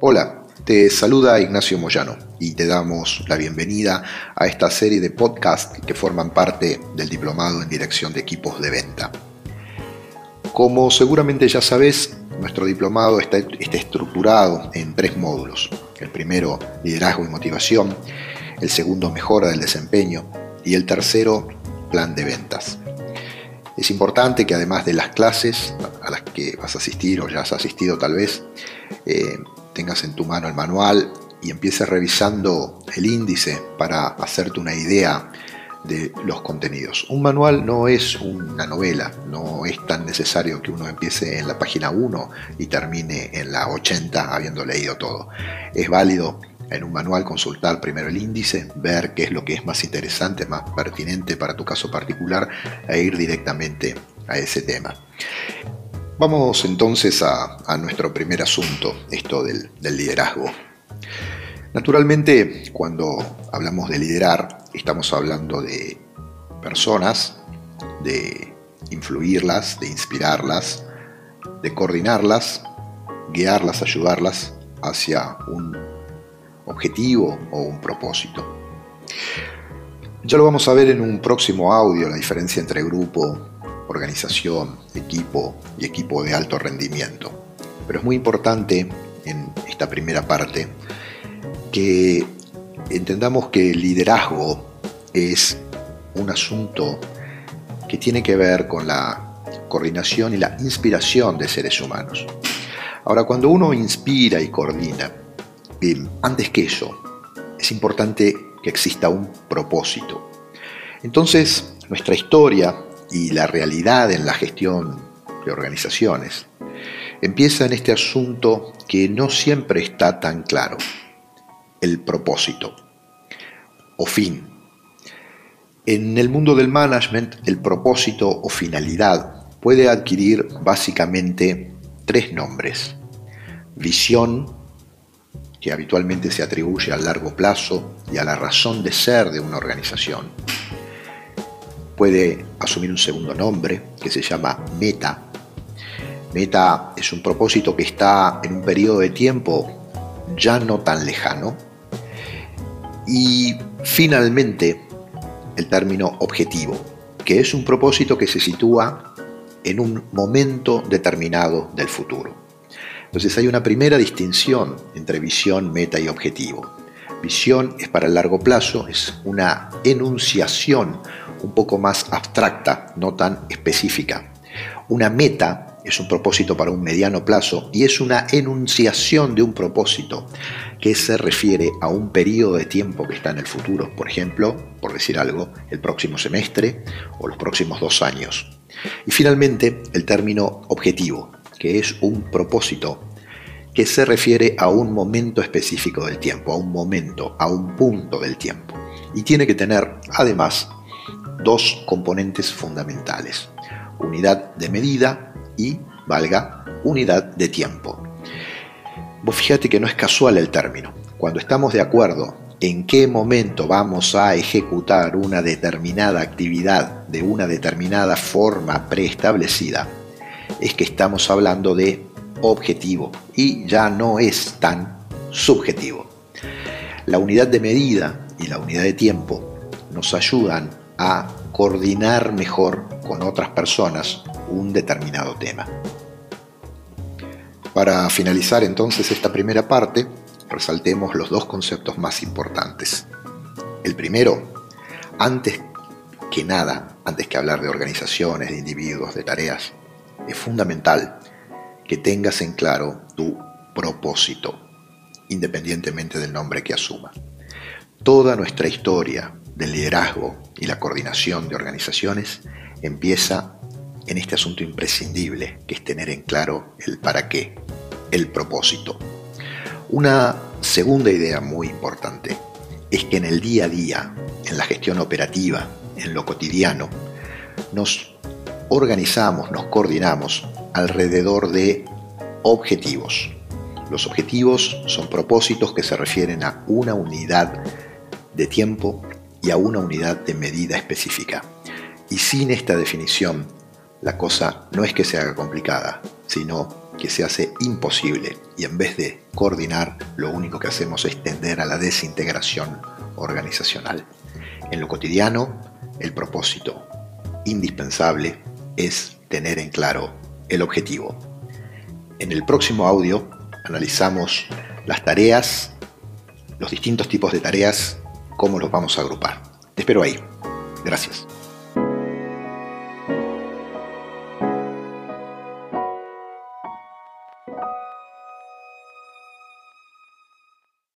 Hola, te saluda Ignacio Moyano y te damos la bienvenida a esta serie de podcasts que forman parte del Diplomado en Dirección de Equipos de Venta. Como seguramente ya sabes, nuestro diplomado está, estructurado en tres módulos. El primero, liderazgo y motivación. El segundo, mejora del desempeño. Y el tercero, plan de ventas. Es importante que además de las clases a las que vas a asistir o ya has asistido tal vez, eh, tengas en tu mano el manual y empieces revisando el índice para hacerte una idea de los contenidos. Un manual no es una novela, no es tan necesario que uno empiece en la página 1 y termine en la 80 habiendo leído todo. Es válido en un manual consultar primero el índice, ver qué es lo que es más interesante, más pertinente para tu caso particular e ir directamente a ese tema. Vamos entonces a, nuestro primer asunto, esto del, del liderazgo. Naturalmente, cuando hablamos de liderar, estamos hablando de personas, de influirlas, de inspirarlas, de coordinarlas, guiarlas, ayudarlas hacia un objetivo o un propósito. Ya lo vamos a ver en un próximo audio, la diferencia entre grupo, organización, equipo y equipo de alto rendimiento. Pero es muy importante en esta primera parte que entendamos que el liderazgo es un asunto que tiene que ver con la coordinación y la inspiración de seres humanos. Ahora, cuando uno inspira y coordina, antes que eso, es importante que exista un propósito. Entonces, nuestra historia y la realidad en la gestión de organizaciones empieza en este asunto que no siempre está tan claro, el propósito o fin. En el mundo del management, el propósito o finalidad puede adquirir básicamente tres nombres. Visión, que habitualmente se atribuye al largo plazo y a la razón de ser de una organización. Puede asumir un segundo nombre que se llama meta. Meta es un propósito que está en un periodo de tiempo ya no tan lejano. Y finalmente el término objetivo, que es un propósito que se sitúa en un momento determinado del futuro. Entonces hay una primera distinción entre visión, meta y objetivo. Visión es para el largo plazo, es una enunciación un poco más abstracta, no tan específica. Una meta es un propósito para un mediano plazo y es una enunciación de un propósito que se refiere a un periodo de tiempo que está en el futuro, por ejemplo, por decir algo, el próximo semestre o los próximos dos años. Y finalmente, el término objetivo, que es un propósito que se refiere a un momento específico del tiempo, a un momento, a un punto del tiempo. Y tiene que tener, además, dos componentes fundamentales, unidad de medida y, valga, unidad de tiempo. Vos fíjate que no es casual el término. Cuando estamos de acuerdo en qué momento vamos a ejecutar una determinada actividad de una determinada forma preestablecida, es que estamos hablando de objetivo y ya no es tan subjetivo. La unidad de medida y la unidad de tiempo nos ayudan a coordinar mejor con otras personas un determinado tema. Para finalizar entonces esta primera parte, resaltemos los dos conceptos más importantes. El primero, antes que nada, antes que hablar de organizaciones, de individuos, de tareas, es fundamental que tengas en claro tu propósito, independientemente del nombre que asuma. Toda nuestra historia del liderazgo y la coordinación de organizaciones empieza en este asunto imprescindible, que es tener en claro el para qué, el propósito. Una segunda idea muy importante es que en el día a día, en la gestión operativa, en lo cotidiano, nos organizamos, nos coordinamos alrededor de objetivos. Los objetivos son propósitos que se refieren a una unidad de tiempo y a una unidad de medida específica. Y sin esta definición, la cosa no es que se haga complicada, sino que se hace imposible y en vez de coordinar, lo único que hacemos es tender a la desintegración organizacional. En lo cotidiano, el propósito indispensable es tener en claro el objetivo. En el próximo audio analizamos las tareas, los distintos tipos de tareas, cómo los vamos a agrupar. Te espero ahí. Gracias.